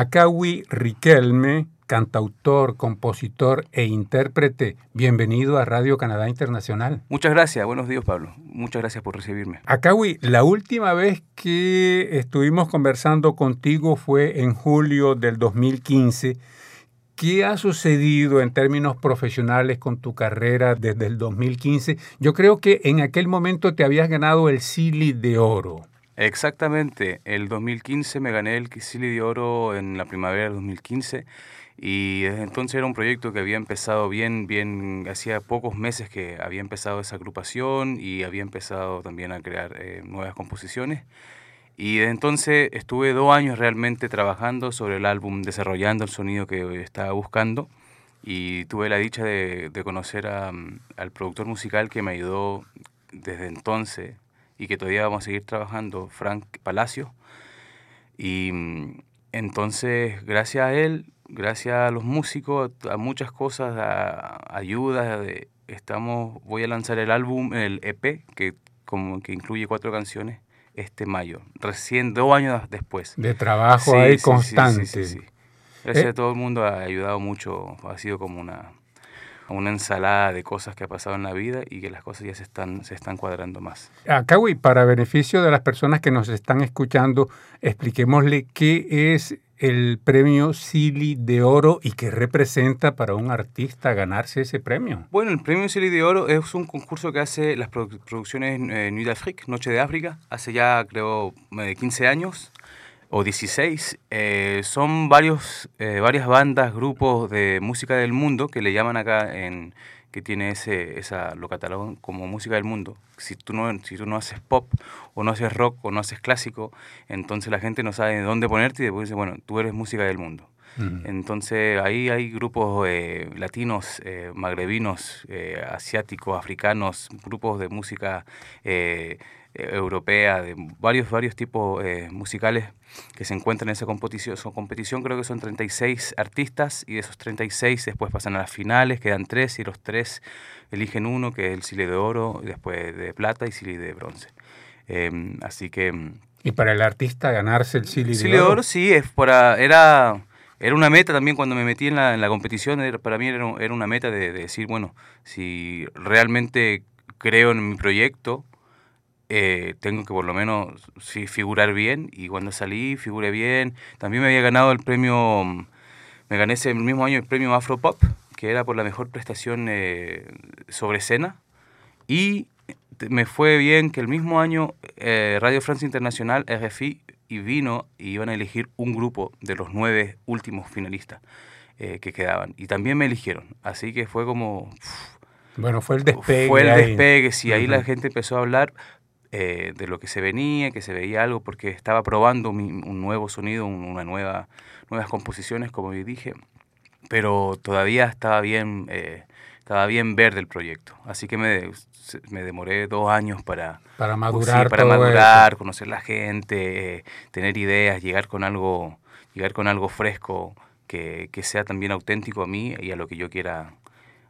Akawi Riquelme, cantautor, compositor e intérprete, bienvenido a Radio Canadá Internacional. Muchas gracias, buenos días Pablo, muchas gracias por recibirme. Akawi, la última vez que estuvimos conversando contigo fue en julio del 2015. ¿Qué ha sucedido en términos profesionales con tu carrera desde el 2015? Yo creo que en aquel momento te habías ganado el Sili de Oro. Exactamente, el 2015 me gané el Kisili de Oro en la primavera del 2015 y desde entonces era un proyecto que había empezado bien, bien, hacía pocos meses que había empezado esa agrupación y había empezado también a crear eh, nuevas composiciones. Y desde entonces estuve dos años realmente trabajando sobre el álbum, desarrollando el sonido que estaba buscando y tuve la dicha de, conocer al productor musical que me ayudó desde entonces y que todavía vamos a seguir trabajando, Frank Palacio. Y mm, entonces, gracias a él, gracias a los músicos, a muchas cosas, a ayudas, estamos, voy a lanzar el álbum, el EP, que, como, que incluye cuatro canciones, este mayo, recién dos años después. De trabajo ahí constante. Sí, Gracias eh, a todo el mundo, ha ayudado mucho, ha sido como una una ensalada de cosas que ha pasado en la vida y que las cosas ya se están, se están cuadrando más. Akawi, para beneficio de las personas que nos están escuchando, expliquémosle qué es el premio Silly de Oro y qué representa para un artista ganarse ese premio. Bueno, el premio Silly de Oro es un concurso que hace las producciones eh, Nuit d'Afrique, Noche de África, hace ya creo 15 años o 16, eh, son varios, eh, varias bandas, grupos de música del mundo que le llaman acá en que tiene ese, esa, lo catalogan como música del mundo. Si tú, no, si tú no haces pop, o no haces rock, o no haces clásico, entonces la gente no sabe dónde ponerte y después dice, bueno, tú eres música del mundo. Entonces ahí hay grupos eh, latinos, magrebinos, asiáticos, africanos, grupos de música europea, de varios, varios tipos musicales que se encuentran en esa competición. Son competición creo que son 36 artistas y de esos 36 después pasan a las finales, quedan tres y los tres eligen uno, que es el Sile de Oro, después de Plata y Sile de Bronce. Em, así que... Mm, ¿Y para el artista ganarse el Sile de Oro? de Oro sí, es para, era, era una meta también cuando me metí en la, en la competición, para mí era, era una meta de, de decir, bueno, si realmente creo en mi proyecto, eh, tengo que por lo menos sí, figurar bien y cuando salí figuré bien. También me había ganado el premio, me gané ese mismo año el premio Afropop, que era por la mejor prestación eh, sobre escena. Y me fue bien que el mismo año eh, Radio Francia Internacional, RFI, y vino y iban a elegir un grupo de los nueve últimos finalistas que quedaban. Y también me eligieron. Así que fue como... bueno, fue el despegue. Fue el despegue, sí. Ahí la gente empezó a hablar. Eh, de lo que se venía, que se veía algo, porque estaba probando un nuevo sonido, una nueva, nuevas composiciones, como dije, pero todavía estaba bien, eh, estaba bien verde el proyecto. Así que me, me demoré dos años para, para madurar, para madurar conocer la gente, eh, tener ideas, llegar con algo, llegar con algo fresco que, que sea también auténtico a mí y a lo que yo quiera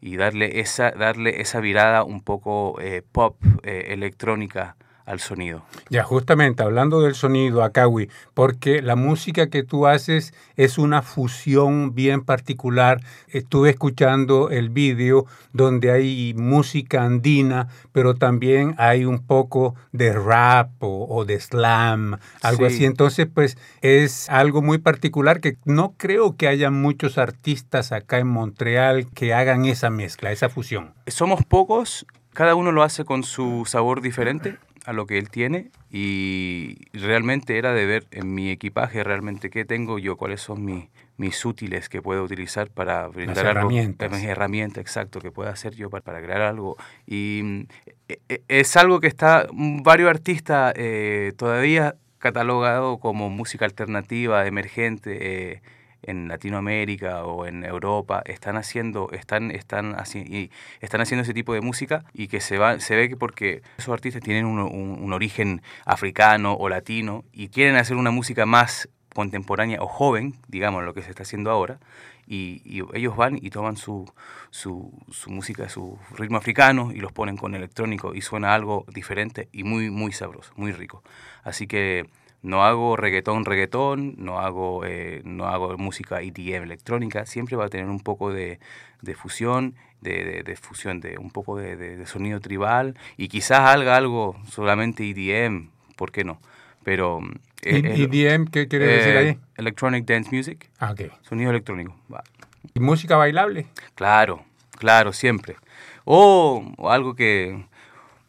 y darle esa, darle esa virada un poco eh, pop, eh, electrónica al sonido. Ya, justamente hablando del sonido, Akawi, porque la música que tú haces es una fusión bien particular. Estuve escuchando el vídeo donde hay música andina, pero también hay un poco de rap o, de slam, algo así. Entonces, pues es algo muy particular que no creo que haya muchos artistas acá en Montreal que hagan esa mezcla, esa fusión. Somos pocos, cada uno lo hace con su sabor diferente a lo que él tiene y realmente era de ver en mi equipaje realmente qué tengo yo, cuáles son mis, mis útiles que puedo utilizar para brindar Las herramientas. mis herramientas, exacto, que pueda hacer yo para, para crear algo. Y e, e, es algo que está varios artistas eh, todavía catalogado como música alternativa, emergente. Eh, en Latinoamérica o en Europa están haciendo están están y están haciendo ese tipo de música y que se va se ve que porque esos artistas tienen un, un, origen africano o latino y quieren hacer una música más contemporánea o joven digamos lo que se está haciendo ahora y, y ellos van y toman su, su, su, música, su ritmo africano y los ponen con electrónico y suena algo diferente y muy, muy sabroso, muy rico. Así que No hago reggaetón, reggaetón, no hago, eh, no hago música EDM electrónica, siempre va a tener un poco de, fusión, de, fusión, de un poco de, sonido tribal y quizás haga algo solamente EDM, ¿por qué no? Pero... ¿EDM qué quiere decir ahí? Electronic Dance Music. Ah, ok. Sonido electrónico. ¿Y música bailable? Claro, claro, siempre. O, algo que...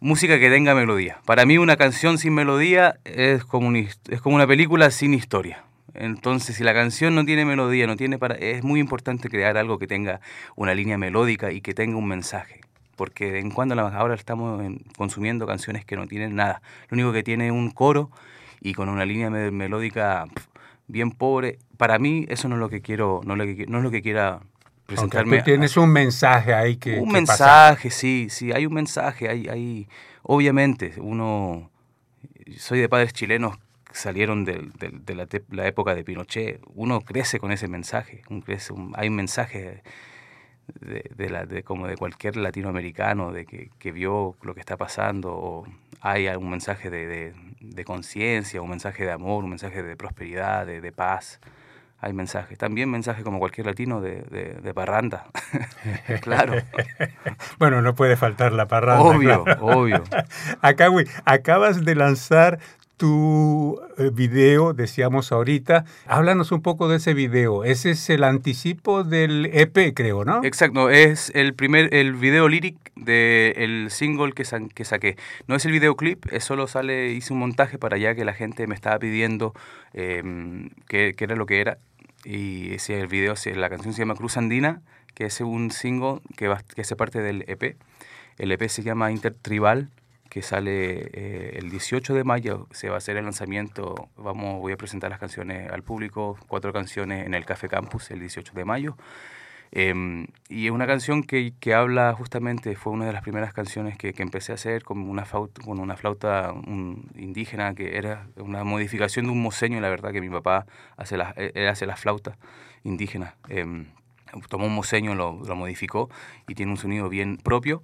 Música que tenga melodía. Para mí una canción sin melodía es como, es como una película sin historia. Entonces, si la canción no tiene melodía, no tiene para, es muy importante crear algo que tenga una línea melódica y que tenga un mensaje. Porque en cuando ahora estamos consumiendo canciones que no tienen nada. Lo único que tiene es un coro y con una línea melódica bien pobre. Para mí eso no es lo que quiero, no, no es lo que quiera presentarme. tienes un mensaje ahí que... Un mensaje, sí, sí, hay un mensaje, hay, hay, obviamente, uno, soy de padres chilenos que salieron de, la, época de Pinochet, uno crece con ese mensaje, un crece, hay un mensaje de, la, de, como de cualquier latinoamericano, de que, que, vio lo que está pasando, o hay un mensaje de, conciencia, un mensaje de amor, un mensaje de prosperidad, de, paz. Hay mensajes, también mensajes como cualquier latino de, parranda, claro. bueno, no puede faltar la parranda. Obvio, obvio. Acá, acabas de lanzar tu eh, video, decíamos ahorita. Háblanos un poco de ese video. Ese es el anticipo del EP, creo, ¿no? Exacto, es el primer, el video lyric del single que, que saqué. No es el videoclip, es solo sale, hice un montaje para allá que la gente me estaba pidiendo eh, que, era lo que era. Y ese el video, la canción se llama Cruz Andina, que es un single que, va, que hace parte del EP. El EP se llama Intertribal que sale eh, el 18 de mayo, se va a hacer el lanzamiento, vamos, voy a presentar las canciones al público, cuatro canciones en el Café Campus el 18 de mayo. Em, y es una canción que, que, habla justamente, fue una de las primeras canciones que, que empecé a hacer con una flauta, con una flauta indígena, que era una modificación de un moseño, la verdad que mi papá hace la, él hace las flautas indígenas. Em, tomó un moseño, lo, lo modificó y tiene un sonido bien propio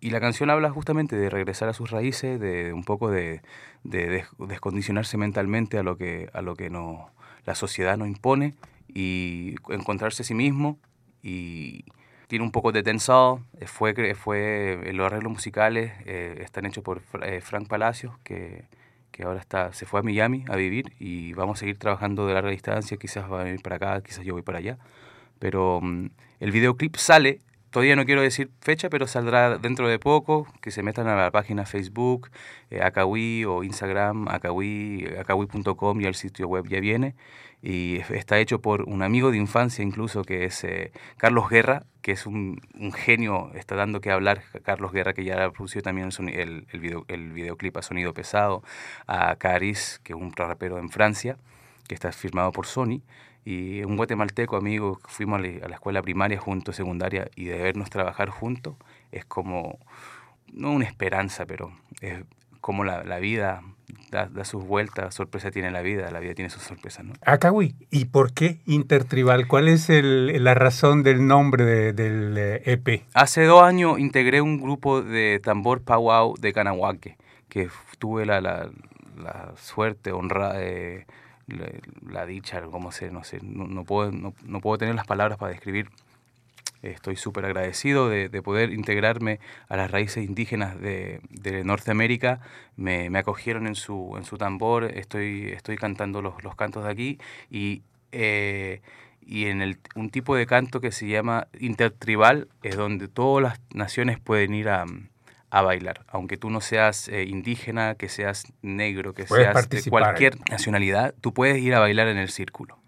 y la canción habla justamente de regresar a sus raíces, de un poco de, descondicionarse mentalmente a lo que, a lo que no, la sociedad nos impone y encontrarse a sí mismo. Y tiene un poco de tensado. Fue, fue, los arreglos musicales eh, están hechos por eh, Frank Palacios, que, que ahora está, se fue a Miami a vivir y vamos a seguir trabajando de larga distancia. Quizás va a venir para acá, quizás yo voy para allá. Pero mm, el videoclip sale Todavía no quiero decir fecha, pero saldrá dentro de poco. Que se metan a la página Facebook, eh, o Instagram, acawi.com y el sitio web ya viene. Y está hecho por un amigo de infancia incluso que es eh, Carlos Guerra, que es un, genio, está dando que hablar Carlos Guerra, que ya producido también el, el, video, el videoclip a sonido pesado, a Caris, que es un rapero en Francia, que está firmado por Sony y un guatemalteco amigo, fuimos a la escuela primaria juntos, secundaria, y de vernos trabajar juntos es como, no una esperanza, pero es como la, la vida da, sus vueltas, sorpresa tiene la vida, la vida tiene sus sorpresas. ¿no? Acahui, ¿y por qué Intertribal? ¿Cuál es el, la razón del nombre del EP? Eh, e Hace dos años integré un grupo de tambor powwow de Canahuaque, que tuve la, la, la suerte, honra, eh, la, dicha, como sé, no sé, no, puedo, no, puedo tener las palabras para describir. Estoy súper agradecido de, poder integrarme a las raíces indígenas de, Norteamérica. Me, acogieron en su, en su tambor, estoy, estoy cantando los, los cantos de aquí y, eh, y en el, un tipo de canto que se llama intertribal es donde todas las naciones pueden ir a, a bailar. Aunque tú no seas eh, indígena, que seas negro, que seas de cualquier nacionalidad, tú puedes ir a bailar en el círculo.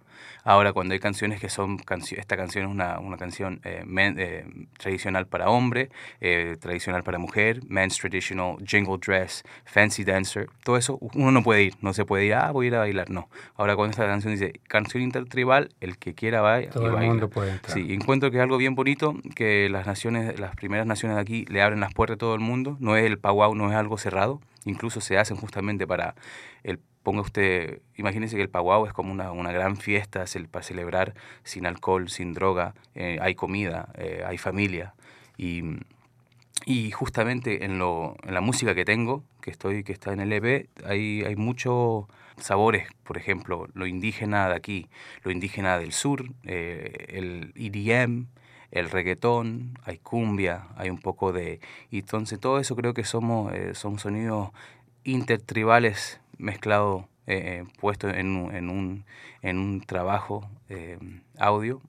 Ahora, cuando hay canciones que son, esta canción es una, una canción eh, eh, tradicional para hombre, eh, tradicional para mujer, men's traditional, jingle dress, fancy dancer, todo eso uno no puede ir, no se puede ir, ah, voy a ir a bailar, no. Ahora, cuando esta canción dice canción intertribal, el que quiera va todo el mundo puede entrar. Sí, encuentro que es algo bien bonito, que las naciones, las primeras naciones de aquí le abren las puertas a todo el mundo, no es el powwow, no es algo cerrado, incluso se hacen justamente para el ponga usted, imagínese que el Paguao es como una, una gran fiesta para celebrar sin alcohol, sin droga, eh, hay comida, eh, hay familia. Y, y justamente en, lo, en la música que tengo, que, estoy, que está en el EP, hay, hay muchos sabores, por ejemplo, lo indígena de aquí, lo indígena del sur, eh, el EDM, el reggaetón, hay cumbia, hay un poco de... Y entonces todo eso creo que somos, eh, son sonidos intertribales mezclados, eh, puestos en, en, un, en un trabajo audio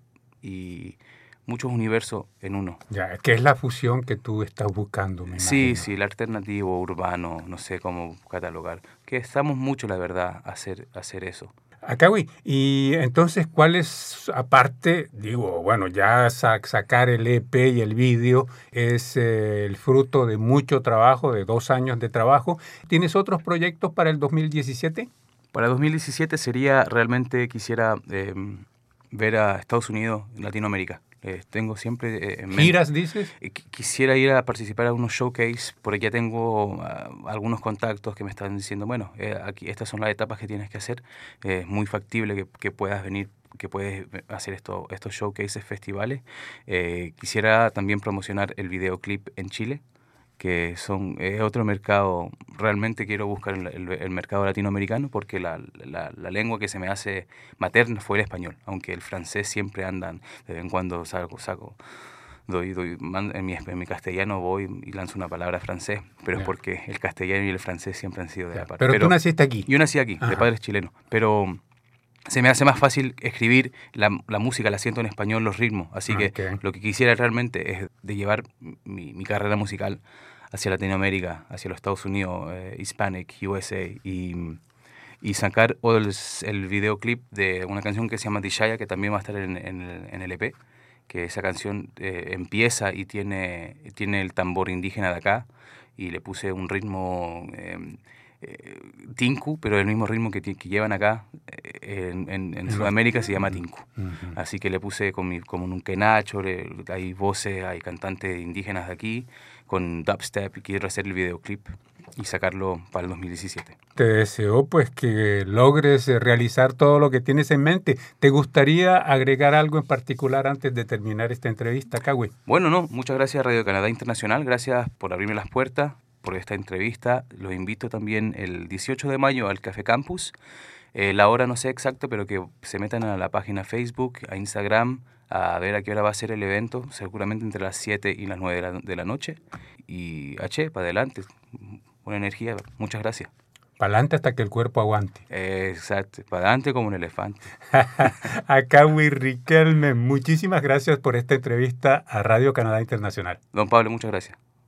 y muchos universos en uno. Ya, que es la fusión que tú estás buscando. Me sí, sí, el alternativo urbano, no sé cómo catalogar. Que estamos mucho, la verdad, a hacer, hacer eso. Acawi, y entonces, ¿cuál es, aparte, digo, bueno, ya sacar el EP y el vídeo es eh, el fruto de mucho trabajo, de dos años de trabajo. ¿Tienes otros proyectos para el 2017? Para 2017 sería, realmente quisiera em, ver a Estados Unidos, Latinoamérica. Eh, tengo siempre eh, ¿Giras, dices? Eh, quisiera ir a participar a unos showcase, porque ya tengo ah, algunos contactos que me están diciendo, bueno, aquí estas son las etapas que tienes que hacer. es muy factible que, que, puedas venir que puedes hacer esto, estos showcases, festivales. quisiera también promocionar el videoclip en Chile, que son es otro mercado, realmente quiero buscar el, mercado latinoamericano porque la, la, lengua que se me hace materna fue el español, aunque el francés siempre andan, de vez en cuando saco, saco doy, doy en, mi, en mi castellano voy y lanzo una palabra francés, pero es porque el castellano y el francés siempre han sido de la parte. Pero, tú naciste aquí. Yo nací aquí, de padres chilenos, pero se me hace más fácil escribir la, la, música, la siento en español, los ritmos. Así que lo que quisiera realmente es de llevar mi, mi carrera musical hacia Latinoamérica, hacia los Estados Unidos, eh, Hispanic, USA, y, y sacar el, el, videoclip de una canción que se llama Dishaya, que también va a estar en, en, el, EP, que esa canción eh, empieza y tiene, tiene el tambor indígena de acá, y le puse un ritmo... Em, eh, tinku, pero el mismo ritmo que, que llevan acá en, en, Sudamérica se llama tinku. Así que le puse con mi, como un quenacho, hay voces, hay cantantes indígenas de aquí, con dubstep y quiero hacer el videoclip y sacarlo para el 2017. Te deseo pues que logres eh, realizar todo lo que tienes en mente. ¿Te gustaría agregar algo en particular antes de terminar esta entrevista, Kawi? Bueno, no, muchas gracias Radio Canadá Internacional, gracias por abrirme las puertas, por esta entrevista. Los invito también el 18 de mayo al Café Campus. Eh, la hora no sé exacto, pero que se metan a la página Facebook, a Instagram, a ver a qué hora va a ser el evento, seguramente entre las 7 y las 9 de la, noche. Y H, para adelante, una energía, muchas gracias. Para adelante hasta que el cuerpo aguante. exacto, para adelante como un elefante. Acá, Riquelme, muchísimas gracias por esta entrevista a Radio Canadá Internacional. Don Pablo, muchas gracias.